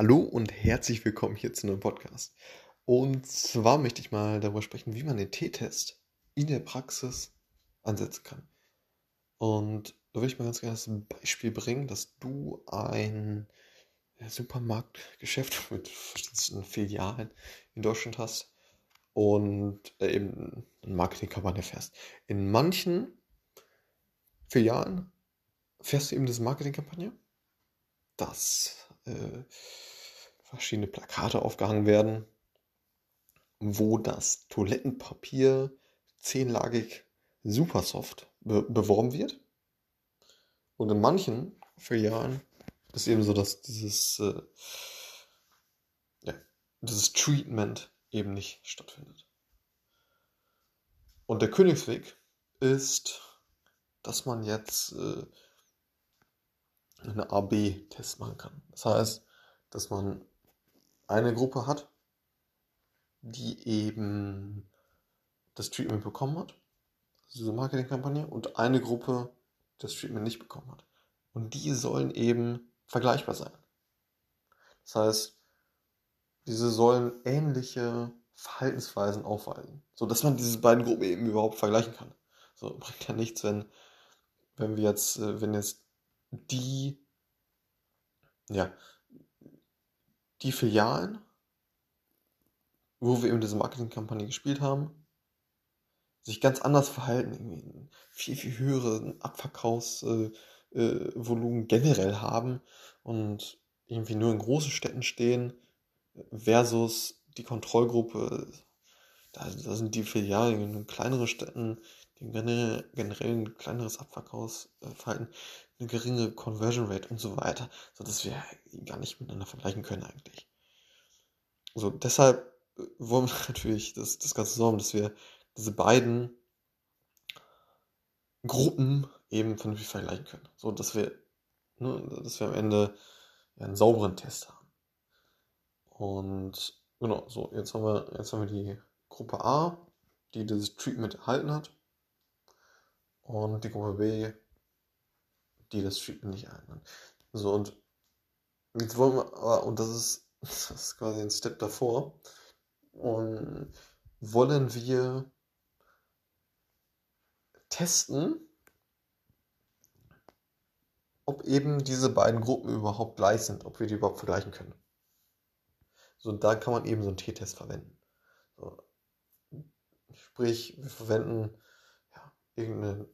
Hallo und herzlich willkommen hier zu einem Podcast. Und zwar möchte ich mal darüber sprechen, wie man den T-Test in der Praxis ansetzen kann. Und da würde ich mal ganz gerne das Beispiel bringen, dass du ein Supermarktgeschäft mit verschiedenen Filialen in Deutschland hast und äh, eben eine Marketingkampagne fährst. In manchen Filialen fährst du eben diese Marketingkampagne, dass äh, verschiedene Plakate aufgehangen werden, wo das Toilettenpapier zehnlagig Supersoft be beworben wird. Und in manchen Filialen ist eben so, dass dieses, äh, ja, dieses Treatment eben nicht stattfindet. Und der Königsweg ist, dass man jetzt äh, einen AB-Test machen kann. Das heißt, dass man eine Gruppe hat, die eben das Treatment bekommen hat, diese Marketingkampagne, und eine Gruppe, die das Treatment nicht bekommen hat. Und die sollen eben vergleichbar sein. Das heißt, diese sollen ähnliche Verhaltensweisen aufweisen, sodass man diese beiden Gruppen eben überhaupt vergleichen kann. So bringt ja nichts, wenn, wenn wir jetzt, äh, wenn jetzt die, ja, die Filialen, wo wir eben diese Marketingkampagne gespielt haben, sich ganz anders verhalten, irgendwie viel, viel höhere Abverkaufsvolumen äh, äh, generell haben und irgendwie nur in großen Städten stehen, versus die Kontrollgruppe, da, da sind die Filialen in kleineren Städten, die generell, ein kleineres Abverkaufsverhalten, eine geringe Conversion Rate und so weiter, sodass wir gar nicht miteinander vergleichen können eigentlich. So, deshalb äh, wollen wir natürlich das, das Ganze sorgen, dass wir diese beiden Gruppen eben vernünftig vergleichen können. So, dass wir, ne, dass wir am Ende einen sauberen Test haben. Und genau, so, jetzt haben wir, jetzt haben wir die Gruppe A, die dieses Treatment erhalten hat. Und die Gruppe B, die das Treatment nicht hat. So, und jetzt wollen wir, aber, und das ist, das ist quasi ein Step davor. Und wollen wir testen, ob eben diese beiden Gruppen überhaupt gleich sind, ob wir die überhaupt vergleichen können. So, da kann man eben so einen T-Test verwenden. So, sprich, wir verwenden irgendeinen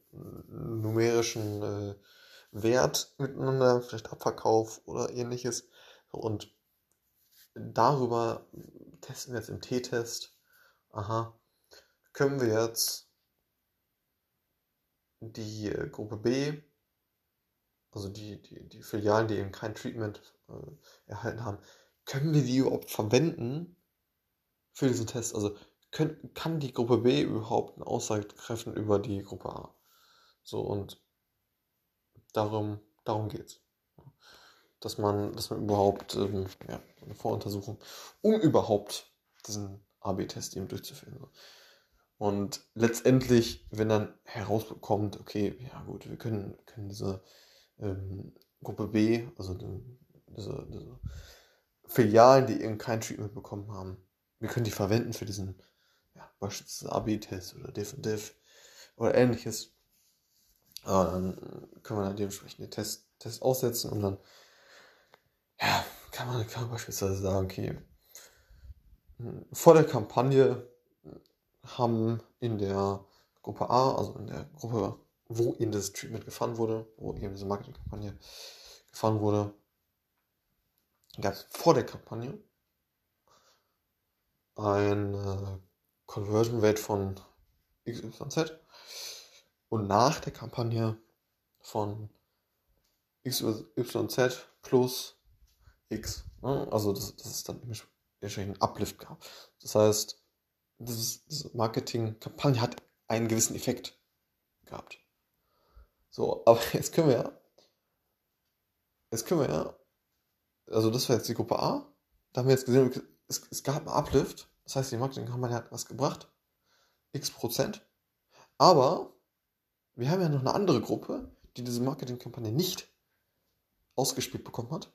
numerischen äh, Wert miteinander, vielleicht Abverkauf oder ähnliches. Und darüber testen wir jetzt im T-Test. Aha, können wir jetzt die äh, Gruppe B, also die, die, die Filialen, die eben kein Treatment äh, erhalten haben, können wir die überhaupt verwenden für diesen Test? Also können, kann die Gruppe B überhaupt eine Aussage treffen über die Gruppe A? So und darum, darum es. Dass man, dass man überhaupt ähm, ja, eine Voruntersuchung, um überhaupt diesen AB-Test eben durchzuführen. Und letztendlich, wenn dann herausbekommt, okay, ja gut, wir können, können diese ähm, Gruppe B, also diese, diese Filialen, die eben kein Treatment bekommen haben, wir können die verwenden für diesen, ja, beispielsweise AB-Test oder Diff oder ähnliches. Aber dann können wir dann dementsprechend den Test, aussetzen und dann, ja, kann man, kann man beispielsweise sagen, okay, vor der Kampagne haben in der Gruppe A, also in der Gruppe, wo eben das Treatment gefahren wurde, wo eben diese Marketingkampagne gefahren wurde, gab es vor der Kampagne eine Conversion Rate von XYZ und nach der Kampagne von XYZ plus X. Ne? Also, dass, dass es dann entsprechend Uplift gab. Das heißt, diese Marketing-Kampagne hat einen gewissen Effekt gehabt. So, aber jetzt können wir ja, jetzt können wir ja, also das war jetzt die Gruppe A, da haben wir jetzt gesehen, es, es gab einen Uplift, das heißt, die Marketing-Kampagne hat was gebracht, x Prozent, aber wir haben ja noch eine andere Gruppe, die diese Marketingkampagne nicht ausgespielt bekommen hat.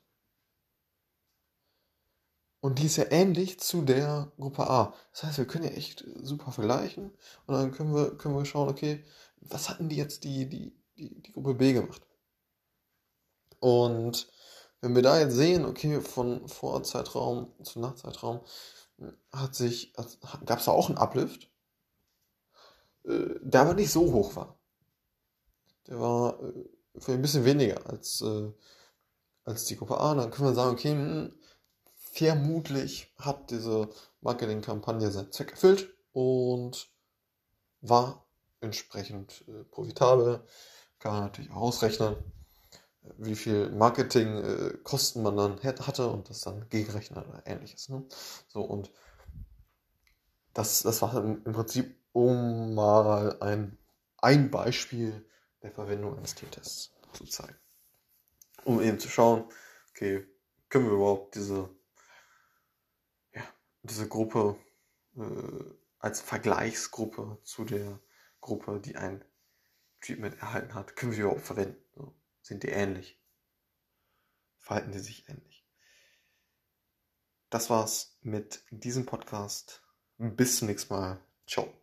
Und die ist ja ähnlich zu der Gruppe A. Das heißt, wir können ja echt super vergleichen und dann können wir, können wir schauen, okay, was hatten die jetzt die, die, die, die Gruppe B gemacht? Und wenn wir da jetzt sehen, okay, von Vorzeitraum zu Nachzeitraum hat sich, gab es da auch einen Uplift, äh, der aber nicht so hoch war. Der war äh, ein bisschen weniger als, äh, als die Gruppe A. Dann können wir sagen, okay, hm, vermutlich hat diese Marketingkampagne seinen Zweck erfüllt und war entsprechend profitabel. Kann man natürlich auch ausrechnen, wie viel Marketingkosten äh, man dann hatte und das dann gegenrechnen oder ähnliches. Ne? So und das, das war im Prinzip, um mal ein, ein Beispiel der Verwendung eines T-Tests zu zeigen. Um eben zu schauen, okay, können wir überhaupt diese, ja, diese Gruppe äh, als Vergleichsgruppe zu der Gruppe, die ein Treatment erhalten hat, können wir überhaupt verwenden? So, sind die ähnlich? Verhalten die sich ähnlich? Das war's mit diesem Podcast. Bis zum nächsten Mal. Ciao.